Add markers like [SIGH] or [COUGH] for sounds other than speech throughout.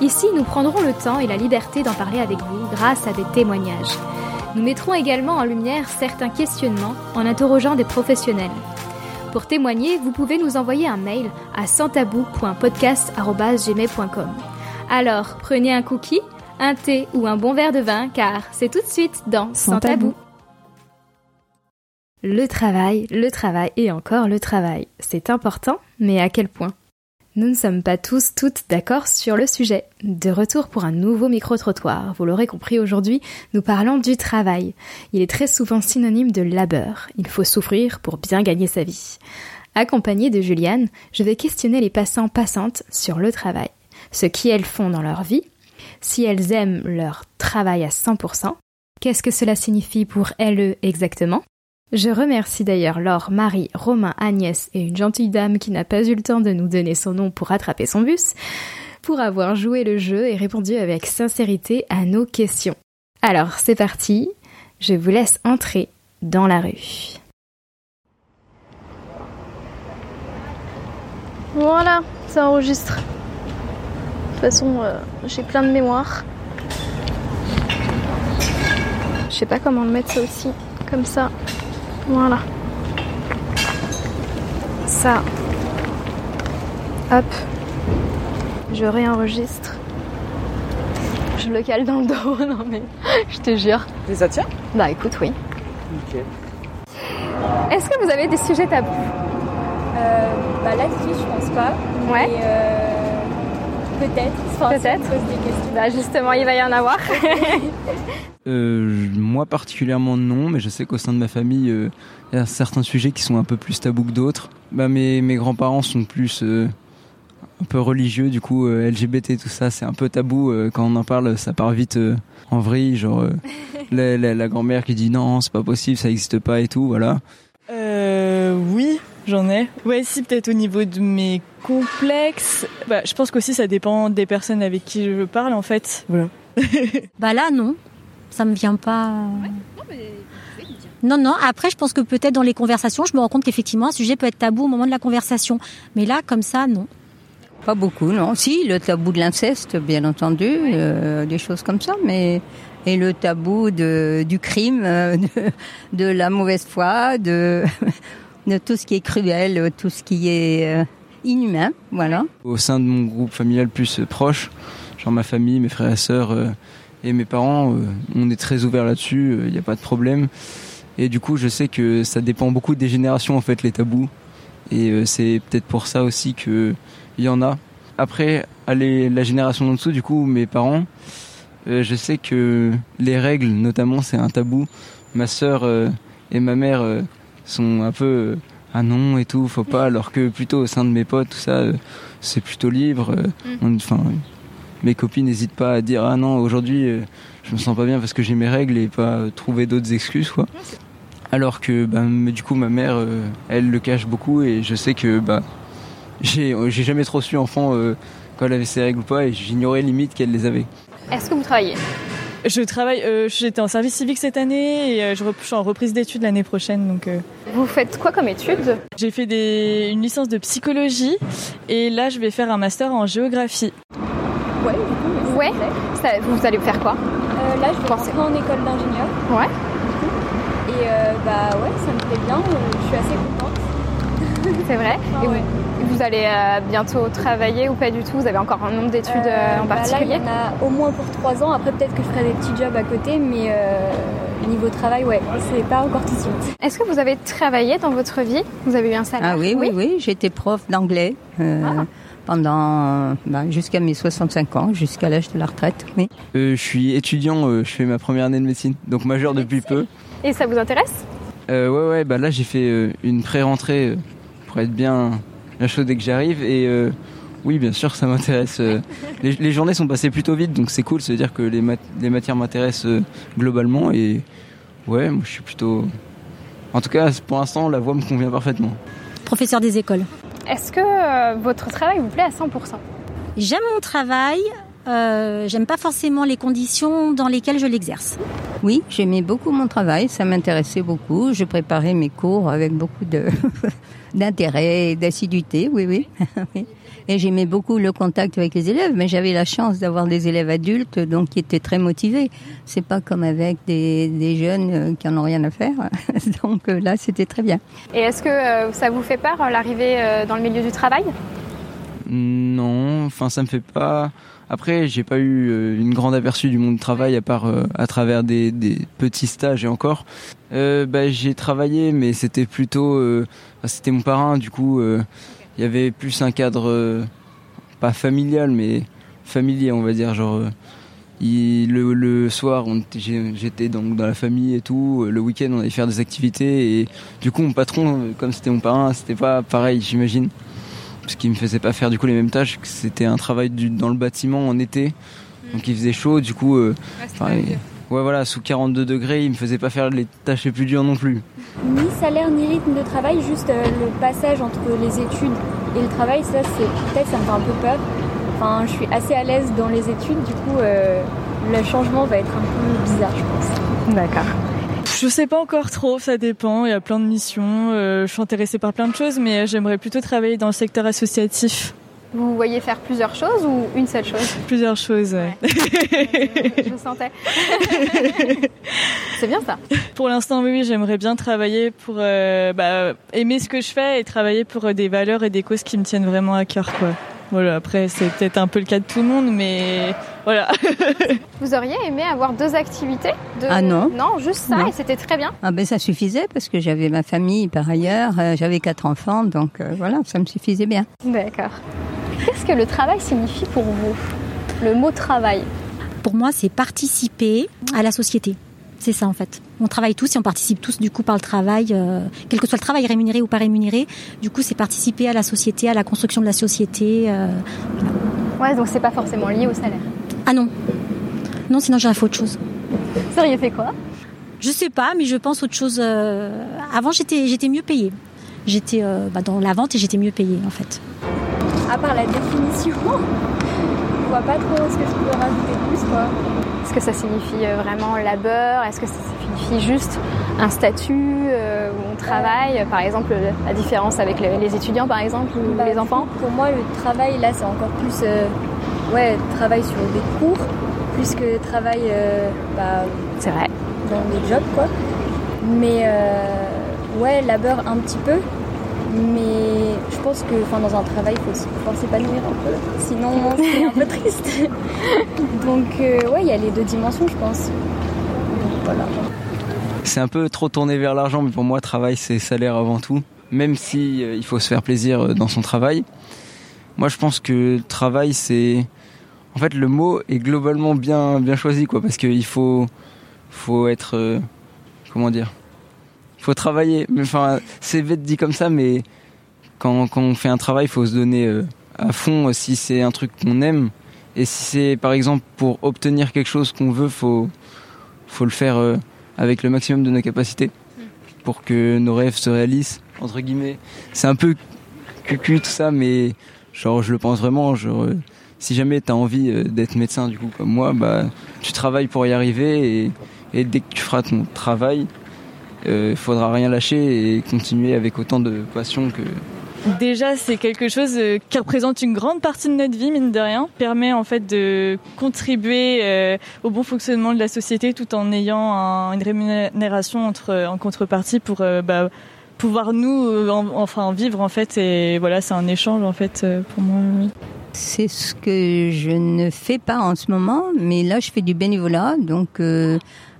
ici nous prendrons le temps et la liberté d'en parler avec vous grâce à des témoignages. Nous mettrons également en lumière certains questionnements en interrogeant des professionnels. Pour témoigner, vous pouvez nous envoyer un mail à santabou.podcast.gmail.com. Alors, prenez un cookie, un thé ou un bon verre de vin, car c'est tout de suite dans Sans tabou. Le travail, le travail et encore le travail. C'est important, mais à quel point? Nous ne sommes pas tous toutes d'accord sur le sujet. De retour pour un nouveau micro-trottoir. Vous l'aurez compris aujourd'hui, nous parlons du travail. Il est très souvent synonyme de labeur. Il faut souffrir pour bien gagner sa vie. Accompagnée de Juliane, je vais questionner les passants passantes sur le travail. Ce qu'elles font dans leur vie, si elles aiment leur travail à 100%, qu'est-ce que cela signifie pour elles exactement? Je remercie d'ailleurs Laure, Marie, Romain, Agnès et une gentille dame qui n'a pas eu le temps de nous donner son nom pour attraper son bus, pour avoir joué le jeu et répondu avec sincérité à nos questions. Alors c'est parti, je vous laisse entrer dans la rue. Voilà, ça enregistre. De toute façon, euh, j'ai plein de mémoire. Je sais pas comment le mettre ça aussi, comme ça. Voilà. Ça. Hop. Je réenregistre. Je le cale dans le dos, [LAUGHS] non mais je te jure. Et ça tient? Bah écoute, oui. Ok. Est-ce que vous avez des sujets tabous? Euh, bah là-dessus, je pense pas. Ouais. Mais, euh, peut-être. Enfin, si Peut-être. on pose des questions. Bah justement, il va y en avoir. [LAUGHS] [LAUGHS] Euh, moi particulièrement non, mais je sais qu'au sein de ma famille, euh, il y a certains sujets qui sont un peu plus tabous que d'autres. Bah, mes, mes grands-parents sont plus euh, un peu religieux, du coup euh, LGBT tout ça, c'est un peu tabou. euh, quand on en parle, ça part vite euh, en vrille, genre euh, [LAUGHS] la, la- la grand-mère qui dit non, c'est pas possible, ça existe pas et tout, voilà. Euh, oui, j'en ai. Ouais, si, peut-être au niveau de mes complexes. Bah, je pense qu'aussi ça dépend des personnes avec qui je parle, en fait. Voilà. [LAUGHS] Bah là, non. Ça me vient pas. Non, non. Après, je pense que peut-être dans les conversations, je me rends compte qu'effectivement, un sujet peut être tabou au moment de la conversation. Mais là, comme ça, non. Pas beaucoup, non. Si, le tabou de l'inceste, bien entendu, euh, des choses comme ça, mais et le tabou de, du crime, euh, [LAUGHS] de, de la mauvaise foi, de, [LAUGHS] de tout ce qui est cruel, tout ce qui est euh, inhumain, voilà. Au sein de mon groupe familial plus proche, genre ma famille, mes frères et sœurs euh, et mes parents, euh, on est très ouverts là-dessus, il n'y a pas de problème. Et du coup, je sais que ça dépend beaucoup des générations en fait les tabous. Et euh, c'est peut-être pour ça aussi que il y en a. Après, allez, la génération d'en dessous, du coup, mes parents, euh, je sais que les règles, notamment, c'est un tabou. Ma sœur euh, et ma mère euh, sont un peu euh, ah non et tout, faut pas. Alors que plutôt au sein de mes potes, tout ça, euh, c'est plutôt libre. euh, on- Enfin, mes copines n'hésitent pas à dire ah non aujourd'hui euh, je me sens pas bien parce que j'ai mes règles et pas euh, trouver d'autres excuses quoi. Alors que bah, mais du coup ma mère euh, elle le cache beaucoup et je sais que bah j'ai euh, j'ai jamais trop su enfant euh, quand elle avait ses règles ou pas et j'ignorais limite qu'elle les avait. Est-ce que vous travaillez? Je travaille, euh, j'étais en service civique cette année et euh, je, rep- je suis en reprise d'études l'année prochaine. Donc, euh, Vous faites quoi comme études? J'ai fait des, une licence de psychologie et là, je vais faire un master en géographie. Ouais. Ça- vous allez faire quoi Euh, là, je vais Pensez. rentrer en école d'ingénieur. Ouais. Et euh, bah ouais, ça me plaît bien. euh, je suis assez contente. [LAUGHS] C'est vrai. Ah Et ouais. vous, vous allez euh, bientôt travailler ou pas du tout? Vous avez encore un nombre d'études euh, en bah particulier Là, il y en a au moins pour trois ans. Après, peut-être que je ferai des petits jobs à côté, mais euh, niveau travail, ouais, c'est pas encore tout de suite. Est-ce que vous avez travaillé dans votre vie? Vous avez eu un salaire? Ah oui, oui, oui, j'étais prof d'anglais euh, pendant bah, jusqu'à mes 65 ans, jusqu'à l'âge de la retraite. Oui. Euh, je suis étudiant, euh, je fais ma première année de médecine, donc majeur depuis peu. Et ça vous intéresse? Euh, ouais, ouais, bah là j'ai fait euh, une pré-rentrée euh, pour être bien, bien chaud dès que j'arrive et euh, Oui, bien sûr, ça m'intéresse. Euh, [LAUGHS] les, les, journées sont passées plutôt vite, donc c'est cool. Ça veut dire que les, les matières m'intéressent euh, globalement. Et ouais, moi je suis plutôt. En tout cas, pour l'instant, la voie me convient parfaitement. Professeur des écoles. Est-ce que euh, votre travail vous plaît à 100% J'aime mon travail. Euh, j'aime pas forcément les conditions dans lesquelles je l'exerce. Oui, j'aimais beaucoup mon travail, ça m'intéressait beaucoup. Je préparais mes cours avec beaucoup de [LAUGHS] d'intérêt et d'assiduité, oui, [LAUGHS] oui. Et j'aimais beaucoup le contact avec les élèves, mais j'avais la chance d'avoir des élèves adultes, donc qui étaient très motivés. C'est pas comme avec des, des jeunes euh, qui en ont rien à faire. [LAUGHS] donc euh, là, c'était très bien. Et est-ce que euh, ça vous fait peur l'arrivée dans le milieu du travail? Non, enfin ça me fait pas. Après, j'ai pas eu une grande aperçu du monde du travail à part à travers des, petits stages et encore. Euh, bah, j'ai travaillé, mais c'était plutôt, c'était mon parrain, du coup, il y avait plus un cadre euh, pas familial mais familier on va dire genre euh, le, le, soir j'étais donc dans la famille et tout le week-end on allait faire des activités et du coup mon patron comme c'était mon parrain c'était pas pareil j'imagine parce qu'il me faisait pas faire du coup les mêmes tâches c'était un travail du, dans le bâtiment en été donc il faisait chaud du coup euh, ouais, voilà sous 42 degrés il me faisait pas faire les tâches les plus dures non plus ni salaire ni rythme de travail, juste euh, le passage entre les études et le travail, ça c'est peut-être ça me fait un peu peur. Enfin, je suis assez à l'aise dans les études, du coup euh, le changement va être un peu bizarre, je pense. D'accord. Je sais pas encore trop, ça dépend. Il y a plein de missions. Euh, je suis intéressée par plein de choses, mais j'aimerais plutôt travailler dans le secteur associatif. Vous voyez faire plusieurs choses ou une seule chose? Plusieurs choses, ouais. je, sentais. [LAUGHS] c'est bien ça. Pour l'instant, oui, j'aimerais bien travailler pour euh, bah, aimer ce que je fais et travailler pour euh, des valeurs et des causes qui me tiennent vraiment à cœur, quoi. Voilà, après, c'est peut-être un peu le cas de tout le monde, mais voilà. [LAUGHS] Vous auriez aimé avoir deux activités Ah non. Non, juste ça, et c'était très bien. Ah ben ça suffisait parce que j'avais ma famille par ailleurs, euh, j'avais quatre enfants, donc voilà, ça me suffisait bien. D'accord. Qu'est-ce que le travail signifie pour vous? Le mot travail? Pour moi, c'est participer à la société. C'est ça en fait. On travaille tous et on participe tous du coup par le travail, euh, quel que soit le travail rémunéré ou pas rémunéré. Du coup, c'est participer à la société, à la construction de la société. Euh, ouais, donc c'est pas forcément lié au salaire. Ah non, non, sinon j'aurais fait autre chose. Vous auriez fait quoi? Je sais pas, mais je pense autre chose. Euh, avant, j'étais j'étais mieux payée. J'étais bah, dans la vente et j'étais mieux payée en fait à part la définition, vois pas trop ce que je peux rajouter plus quoi. Est-ce que ça signifie euh, vraiment labeur? Est-ce que ça signifie juste un statut euh, où on travaille? Par exemple, la différence avec les étudiants, par exemple, ou bah, les enfants? Pour moi, le travail, là, c'est encore plus euh, ouais, travail sur des cours, plus que travail bah, c'est vrai. dans des jobs, quoi. Mais ouais, labeur un petit peu, mais je pense que dans un travail, il faut pouvoir s'épanouir un peu. Sinon, c'est un peu triste. [LAUGHS] Donc, euh, ouais, il y a les deux dimensions, je pense. voilà. C'est un peu trop tourné vers l'argent, mais pour moi, travail, c'est salaire avant tout. Même si euh, il faut se faire plaisir euh, dans son travail. Moi, je pense que travail, c'est. En fait, le mot est globalement bien, bien choisi, quoi, parce qu'il faut, faut être. comment dire faut travailler. Enfin, c'est bête dit comme ça, mais quand, quand on fait un travail, il faut se donner euh, à fond si c'est un truc qu'on aime. Et si c'est par exemple pour obtenir quelque chose qu'on veut, faut faut le faire euh, avec le maximum de nos capacités pour que nos rêves se réalisent entre guillemets. C'est un peu cucu tout ça, mais genre je le pense vraiment. Genre euh, si jamais tu as envie d'être médecin du coup comme moi, bah tu travailles pour y arriver et dès que tu feras ton travail, il euh, faudra rien lâcher et continuer avec autant de passion que Déjà, c'est quelque chose euh, qui représente une grande partie de notre vie, mine de rien. Permet en fait de contribuer euh, au bon fonctionnement de la société tout en ayant une rémunération entre, en contrepartie pour bah, pouvoir nous enfin vivre en fait. Et voilà, c'est un échange en fait pour moi. C'est ce que je ne fais pas en ce moment, mais là je fais du bénévolat, donc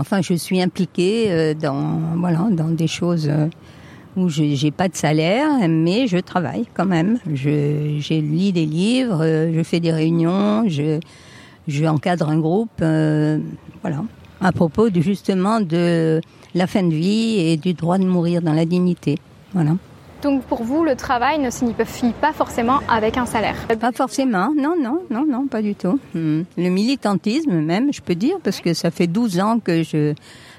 Enfin, je suis impliquée euh, dans voilà dans des choses euh, où je n'ai pas de salaire, mais je travaille quand même. Je, lis des livres, euh, je fais des réunions, je, je encadre un groupe, voilà, à propos justement de la fin de vie et du droit de mourir dans la dignité. Voilà. Donc pour vous, le travail ne signifie pas forcément avec un salaire Pas forcément, non, non, non, non, pas du tout. Hmm. Le militantisme même, je peux dire, parce que ça fait 12 ans que je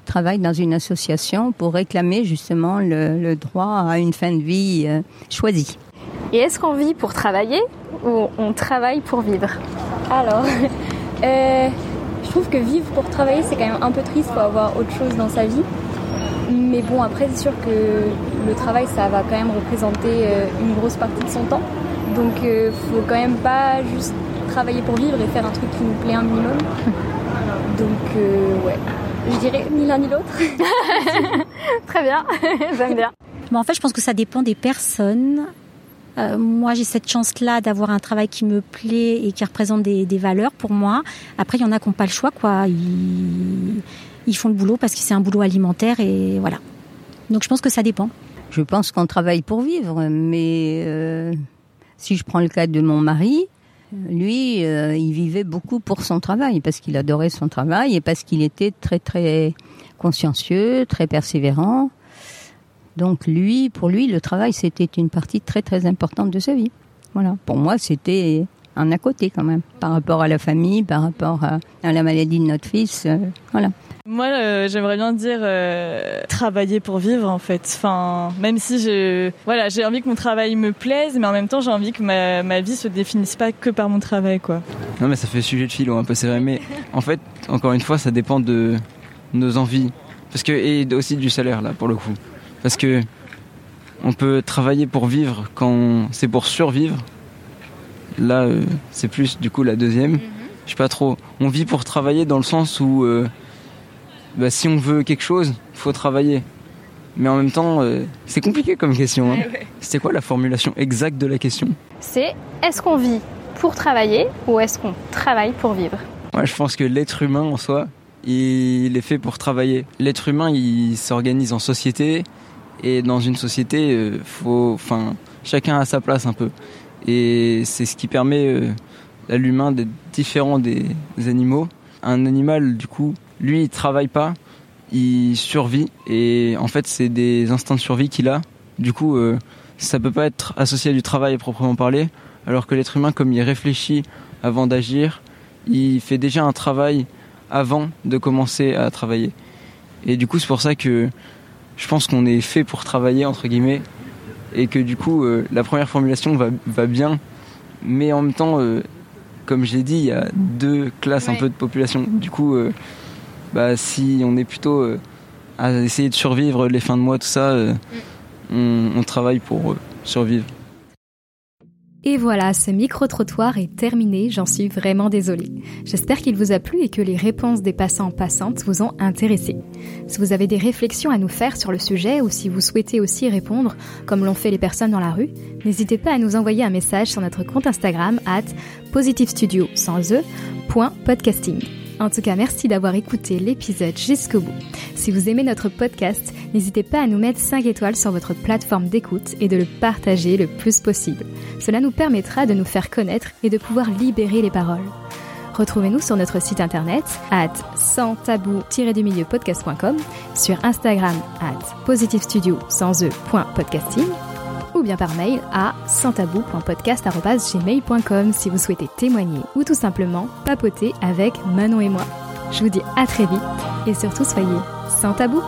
travaille dans une association pour réclamer justement le, droit à une fin de vie euh, choisie. Et est-ce qu'on vit pour travailler ou on travaille pour vivre? Alors, [LAUGHS] euh, je trouve que vivre pour travailler, c'est quand même un peu triste, faut avoir autre chose dans sa vie. Mais bon, après, c'est sûr que le travail, ça va quand même représenter euh, une grosse partie de son temps. Donc, il euh, faut quand même pas juste travailler pour vivre et faire un truc qui nous plaît un minimum. [LAUGHS] Donc, euh, ouais, je dirais ni l'un ni l'autre. [LAUGHS] Très bien, [LAUGHS] j'aime bien. Mais en fait, je pense que ça dépend des personnes. moi, j'ai cette chance-là d'avoir un travail qui me plaît et qui représente des, des valeurs pour moi. Après, il y en a qui n'ont pas le choix, quoi. Ils ils font le boulot parce que c'est un boulot alimentaire et voilà. Donc je pense que ça dépend. Je pense qu'on travaille pour vivre, mais euh, si je prends le cas de mon mari, lui, euh, il vivait beaucoup pour son travail parce qu'il adorait son travail et parce qu'il était très très consciencieux, très persévérant. Donc lui, pour lui, le travail c'était une partie très très importante de sa vie. Voilà. Pour moi, c'était un à côté quand même par rapport à la famille, par rapport à, la maladie de notre fils. Euh, voilà. Moi, euh, j'aimerais bien dire euh, travailler pour vivre en fait. Enfin, même si je, voilà, j'ai envie que mon travail me plaise, mais en même temps, j'ai envie que ma, ma vie se définisse pas que par mon travail, quoi. Non, mais ça fait sujet de philo un peu, c'est vrai. Mais en fait, encore une fois, ça dépend de nos envies, parce que et aussi du salaire là, pour le coup, parce que on peut travailler pour vivre quand c'est pour survivre. Là, euh, c'est plus du coup la deuxième. Mm-hmm. Je sais pas trop. On vit pour travailler dans le sens où bah, si on veut quelque chose, il faut travailler. Mais en même temps, euh, c'est compliqué comme question. Hein. C'était quoi la formulation exacte de la question? C'est est-ce qu'on vit pour travailler ou est-ce qu'on travaille pour vivre? Moi, je pense que l'être humain en soi, il est fait pour travailler. L'être humain, il s'organise en société et dans une société, euh, faut, enfin, chacun a sa place un peu. Et c'est ce qui permet euh, à l'humain d'être différent des animaux. Un animal, du coup, lui, il travaille pas, il survit et en fait, c'est des instincts de survie qu'il a. Du coup, euh, ça peut pas être associé à du travail proprement parler, alors que l'être humain, comme il réfléchit avant d'agir, il fait déjà un travail avant de commencer à travailler. Et du coup, c'est pour ça que je pense qu'on est fait pour travailler entre guillemets et que du coup, euh, la première formulation va, va bien, mais en même temps. Euh, comme j'ai dit, il y a deux classes un peu de population. Du coup, euh, bah, si on est plutôt à essayer de survivre les fins de mois, tout ça, mm. on, travaille pour survivre. Et voilà, ce micro-trottoir est terminé, j'en suis vraiment désolée. J'espère qu'il vous a plu et que les réponses des passants passantes vous ont intéressé. Si vous avez des réflexions à nous faire sur le sujet ou si vous souhaitez aussi répondre, comme l'ont fait les personnes dans la rue, n'hésitez pas à nous envoyer un message sur notre compte Instagram at positivestudio sans e, podcasting. En tout cas, merci d'avoir écouté l'épisode jusqu'au bout. Si vous aimez notre podcast, n'hésitez pas à nous mettre 5 étoiles sur votre plateforme d'écoute et de le partager le plus possible. Cela nous permettra de nous faire connaître et de pouvoir libérer les paroles. Retrouvez-nous sur notre site internet at sans tabou-du milieu podcast.com, sur Instagram at positivestudio sans e ou bien par mail à santabou.podcast.gmail.com si vous souhaitez témoigner ou tout simplement papoter avec Manon et moi. Je vous dis à très vite et surtout soyez sans tabou.